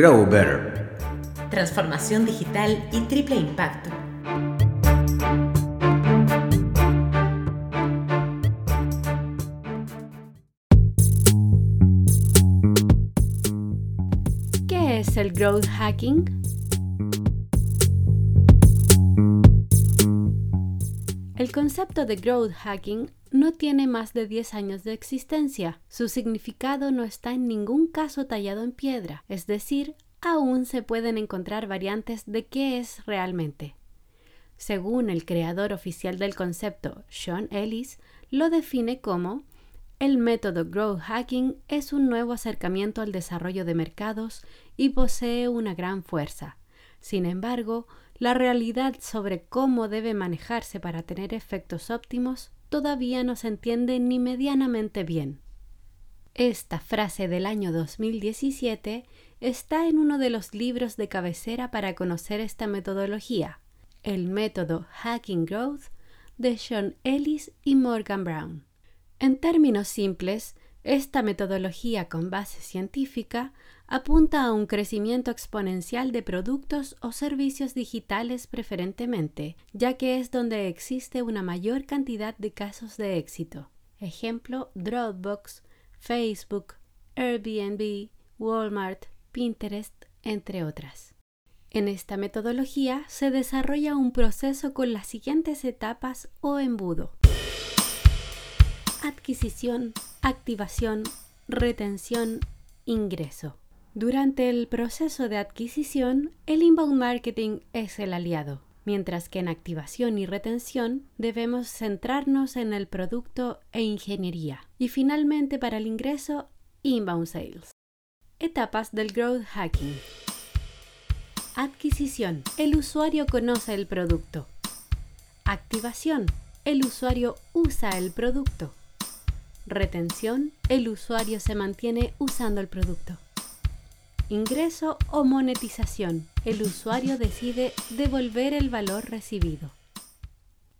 Grow Better. Transformación digital y triple impacto. ¿Qué es el growth hacking? El concepto de growth hacking no tiene más de 10 años de existencia. Su significado no está en ningún caso tallado en piedra, es decir, aún se pueden encontrar variantes de qué es realmente. Según el creador oficial del concepto, Sean Ellis, lo define como el método Growth Hacking es un nuevo acercamiento al desarrollo de mercados y posee una gran fuerza. Sin embargo, la realidad sobre cómo debe manejarse para tener efectos óptimos todavía no se entiende ni medianamente bien. Esta frase del año 2017 está en uno de los libros de cabecera para conocer esta metodología, el método Hacking Growth de Sean Ellis y Morgan Brown. En términos simples, esta metodología con base científica apunta a un crecimiento exponencial de productos o servicios digitales preferentemente, ya que es donde existe una mayor cantidad de casos de éxito. Ejemplo, Dropbox, Facebook, Airbnb, Walmart, Pinterest, entre otras. En esta metodología se desarrolla un proceso con las siguientes etapas o embudo adquisición, activación, retención, ingreso. Durante el proceso de adquisición, el inbound marketing es el aliado, mientras que en activación y retención debemos centrarnos en el producto e ingeniería. Y finalmente para el ingreso, inbound sales. Etapas del growth hacking. Adquisición. El usuario conoce el producto. Activación. El usuario usa el producto. Retención. El usuario se mantiene usando el producto. Ingreso o monetización. El usuario decide devolver el valor recibido.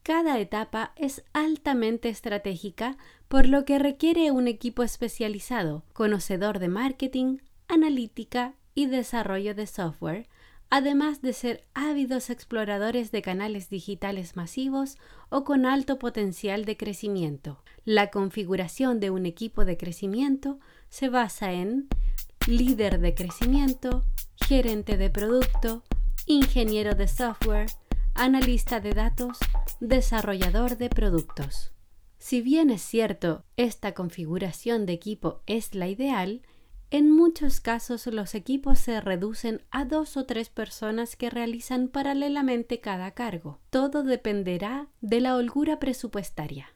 Cada etapa es altamente estratégica, por lo que requiere un equipo especializado, conocedor de marketing, analítica y desarrollo de software, además de ser ávidos exploradores de canales digitales masivos o con alto potencial de crecimiento. La configuración de un equipo de crecimiento se basa en líder de crecimiento, gerente de producto, ingeniero de software, analista de datos, desarrollador de productos. Si bien es cierto, esta configuración de equipo es la ideal, en muchos casos los equipos se reducen a dos o tres personas que realizan paralelamente cada cargo. Todo dependerá de la holgura presupuestaria.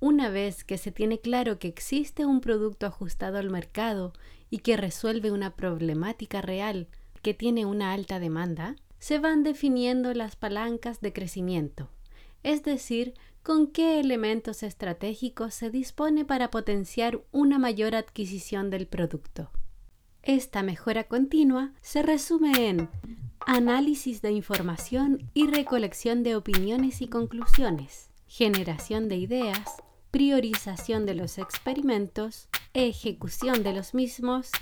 Una vez que se tiene claro que existe un producto ajustado al mercado y que resuelve una problemática real que tiene una alta demanda, se van definiendo las palancas de crecimiento, es decir, con qué elementos estratégicos se dispone para potenciar una mayor adquisición del producto. Esta mejora continua se resume en análisis de información y recolección de opiniones y conclusiones, generación de ideas, priorización de los experimentos, ejecución de los mismos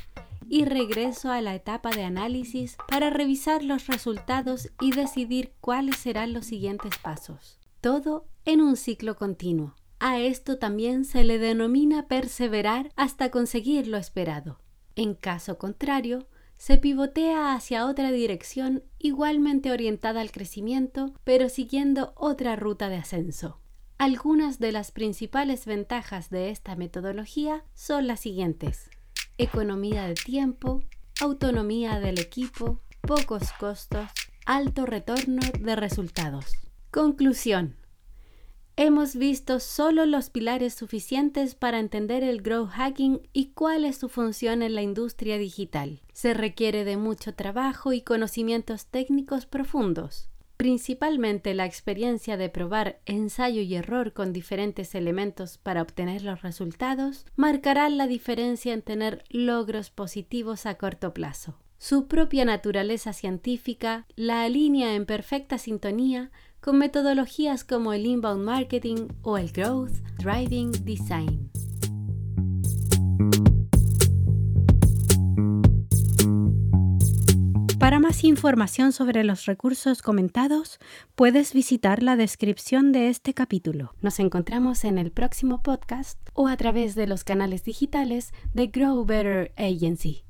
y regreso a la etapa de análisis para revisar los resultados y decidir cuáles serán los siguientes pasos todo en un ciclo continuo. A esto también se le denomina perseverar hasta conseguir lo esperado. En caso contrario, se pivotea hacia otra dirección igualmente orientada al crecimiento, pero siguiendo otra ruta de ascenso. Algunas de las principales ventajas de esta metodología son las siguientes. Economía de tiempo, autonomía del equipo, pocos costos, alto retorno de resultados. Conclusión. Hemos visto solo los pilares suficientes para entender el growth hacking y cuál es su función en la industria digital. Se requiere de mucho trabajo y conocimientos técnicos profundos. Principalmente la experiencia de probar ensayo y error con diferentes elementos para obtener los resultados marcará la diferencia en tener logros positivos a corto plazo. Su propia naturaleza científica la alinea en perfecta sintonía con metodologías como el inbound marketing o el growth driving design. Más información sobre los recursos comentados, puedes visitar la descripción de este capítulo. Nos encontramos en el próximo podcast o a través de los canales digitales de Grow Better Agency.